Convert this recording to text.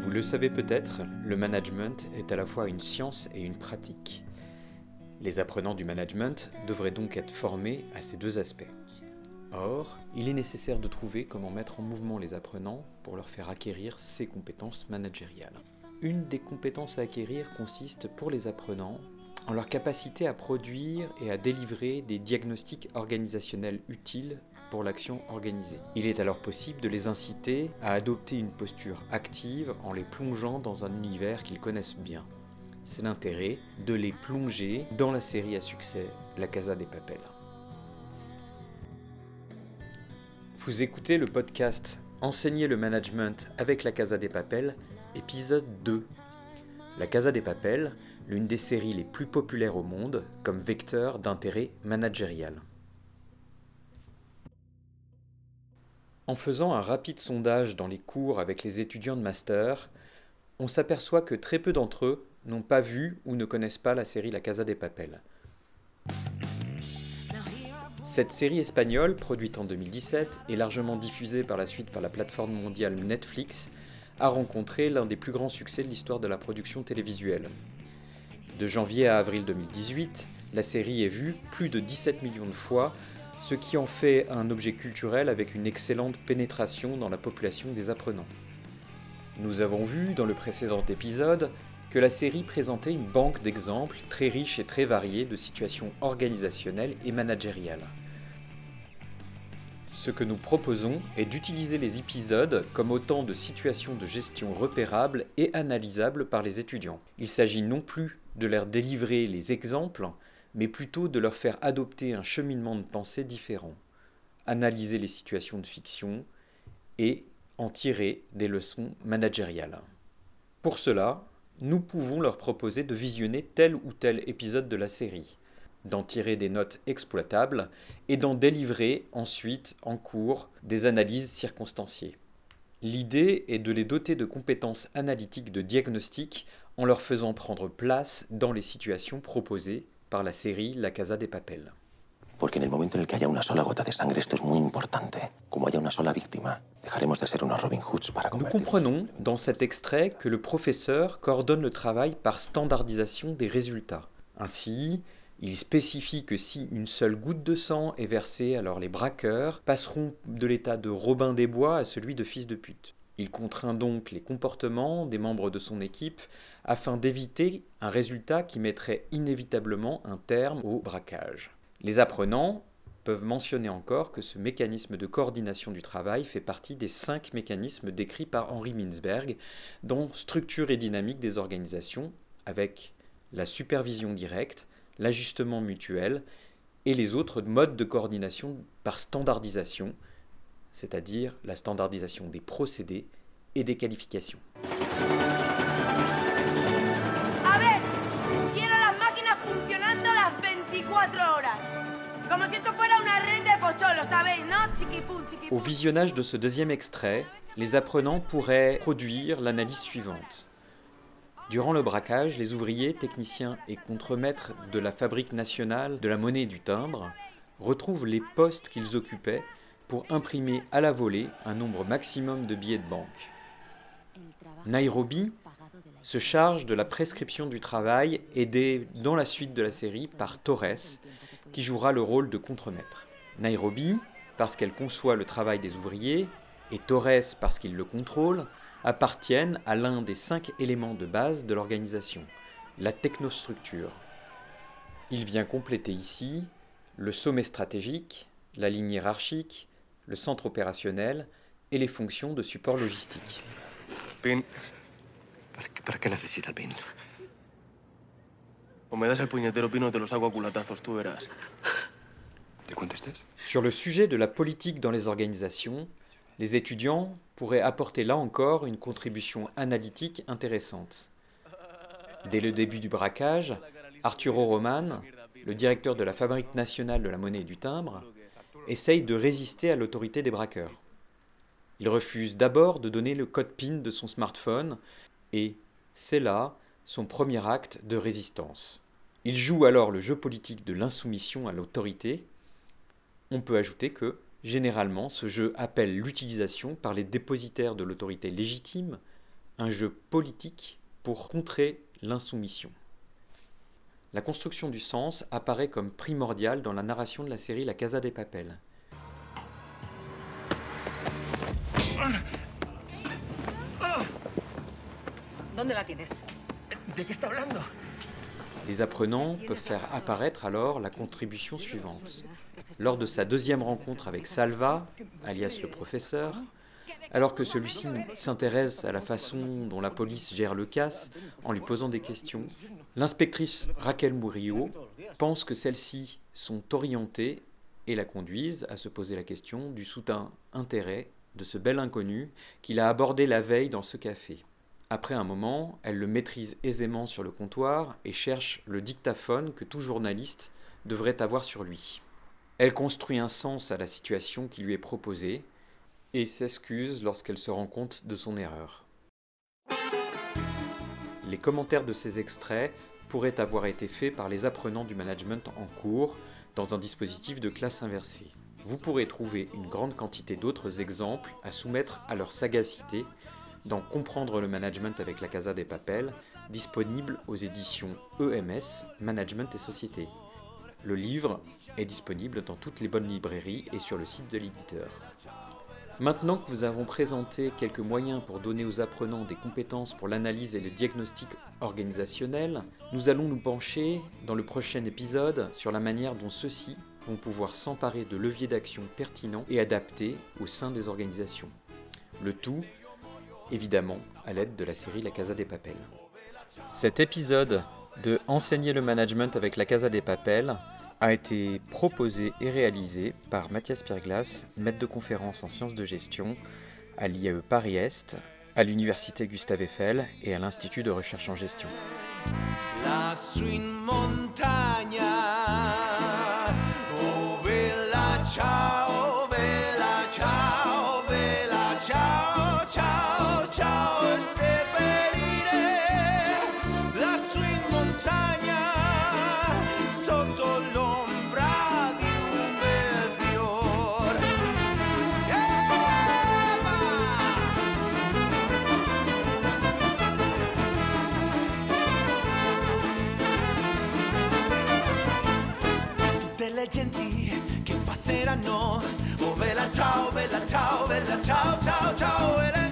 Vous le savez peut-être, le management est à la fois une science et une pratique. Les apprenants du management devraient donc être formés à ces deux aspects. Or, il est nécessaire de trouver comment mettre en mouvement les apprenants pour leur faire acquérir ces compétences managériales. Une des compétences à acquérir consiste pour les apprenants en leur capacité à produire et à délivrer des diagnostics organisationnels utiles pour l'action organisée. Il est alors possible de les inciter à adopter une posture active en les plongeant dans un univers qu'ils connaissent bien. C'est l'intérêt de les plonger dans la série à succès La Casa des Papels. Vous écoutez le podcast Enseigner le management avec la Casa des Papels, épisode 2. La Casa des Papels, l'une des séries les plus populaires au monde comme vecteur d'intérêt managérial. En faisant un rapide sondage dans les cours avec les étudiants de master, on s'aperçoit que très peu d'entre eux n'ont pas vu ou ne connaissent pas la série La Casa des Papels. Cette série espagnole, produite en 2017 et largement diffusée par la suite par la plateforme mondiale Netflix, a rencontré l'un des plus grands succès de l'histoire de la production télévisuelle. De janvier à avril 2018, la série est vue plus de 17 millions de fois, ce qui en fait un objet culturel avec une excellente pénétration dans la population des apprenants. Nous avons vu dans le précédent épisode que la série présentait une banque d'exemples très riche et très variée de situations organisationnelles et managériales. Ce que nous proposons est d'utiliser les épisodes comme autant de situations de gestion repérables et analysables par les étudiants. Il s'agit non plus de leur délivrer les exemples, mais plutôt de leur faire adopter un cheminement de pensée différent, analyser les situations de fiction et en tirer des leçons managériales. Pour cela, nous pouvons leur proposer de visionner tel ou tel épisode de la série, d'en tirer des notes exploitables et d'en délivrer ensuite en cours des analyses circonstanciées. L'idée est de les doter de compétences analytiques de diagnostic en leur faisant prendre place dans les situations proposées par la série La Casa des Papels. Porque en el momento en el que haya una sola gota de sangre, esto es muy importante. Como haya una sola víctima, dejaremos de ser unos Robin Hoods para Nous comprenons dans cet extrait que le professeur coordonne le travail par standardisation des résultats. Ainsi, il spécifie que si une seule goutte de sang est versée, alors les braqueurs passeront de l'état de Robin des Bois à celui de fils de pute. Il contraint donc les comportements des membres de son équipe afin d'éviter un résultat qui mettrait inévitablement un terme au braquage. Les apprenants peuvent mentionner encore que ce mécanisme de coordination du travail fait partie des cinq mécanismes décrits par Henri Mintzberg dans Structure et dynamique des organisations, avec la supervision directe, l'ajustement mutuel et les autres modes de coordination par standardisation, c'est-à-dire la standardisation des procédés et des qualifications. Au visionnage de ce deuxième extrait, les apprenants pourraient produire l'analyse suivante. Durant le braquage, les ouvriers, techniciens et contremaîtres de la Fabrique nationale de la monnaie et du timbre retrouvent les postes qu'ils occupaient pour imprimer à la volée un nombre maximum de billets de banque. Nairobi se charge de la prescription du travail aidé dans la suite de la série par Torres, qui jouera le rôle de contremaître. Nairobi, parce qu'elle conçoit le travail des ouvriers, et Torres parce qu'il le contrôle, appartiennent à l'un des cinq éléments de base de l'organisation, la technostructure. Il vient compléter ici le sommet stratégique, la ligne hiérarchique, le centre opérationnel et les fonctions de support logistique. Sur le sujet de la politique dans les organisations, les étudiants pourraient apporter là encore une contribution analytique intéressante. Dès le début du braquage, Arturo Roman, le directeur de la Fabrique nationale de la monnaie et du timbre, essaye de résister à l'autorité des braqueurs. Il refuse d'abord de donner le code PIN de son smartphone et c'est là son premier acte de résistance. Il joue alors le jeu politique de l'insoumission à l'autorité. On peut ajouter que, généralement, ce jeu appelle l'utilisation par les dépositaires de l'autorité légitime, un jeu politique pour contrer l'insoumission. La construction du sens apparaît comme primordiale dans la narration de la série La Casa des Papel. Les apprenants peuvent faire apparaître alors la contribution suivante. Lors de sa deuxième rencontre avec Salva, alias le professeur, alors que celui-ci s'intéresse à la façon dont la police gère le casse en lui posant des questions, l'inspectrice Raquel Murillo pense que celles-ci sont orientées et la conduisent à se poser la question du soutien intérêt de ce bel inconnu qu'il a abordé la veille dans ce café. Après un moment, elle le maîtrise aisément sur le comptoir et cherche le dictaphone que tout journaliste devrait avoir sur lui. Elle construit un sens à la situation qui lui est proposée et s'excuse lorsqu'elle se rend compte de son erreur. Les commentaires de ces extraits pourraient avoir été faits par les apprenants du management en cours dans un dispositif de classe inversée. Vous pourrez trouver une grande quantité d'autres exemples à soumettre à leur sagacité dans Comprendre le management avec la Casa des Papels, disponible aux éditions EMS, Management et Société. Le livre est disponible dans toutes les bonnes librairies et sur le site de l'éditeur. Maintenant que vous avons présenté quelques moyens pour donner aux apprenants des compétences pour l'analyse et le diagnostic organisationnel, nous allons nous pencher dans le prochain épisode sur la manière dont ceux-ci vont pouvoir s'emparer de leviers d'action pertinents et adaptés au sein des organisations. Le tout évidemment à l'aide de la série La Casa des Papels. Cet épisode de Enseigner le management avec la Casa des Papels a été proposé et réalisé par Mathias Pierglas, maître de conférence en sciences de gestion à l'IAE Paris-Est, à l'Université Gustave Eiffel et à l'Institut de recherche en gestion. Bella ciao, bella ciao, ciao, ciao,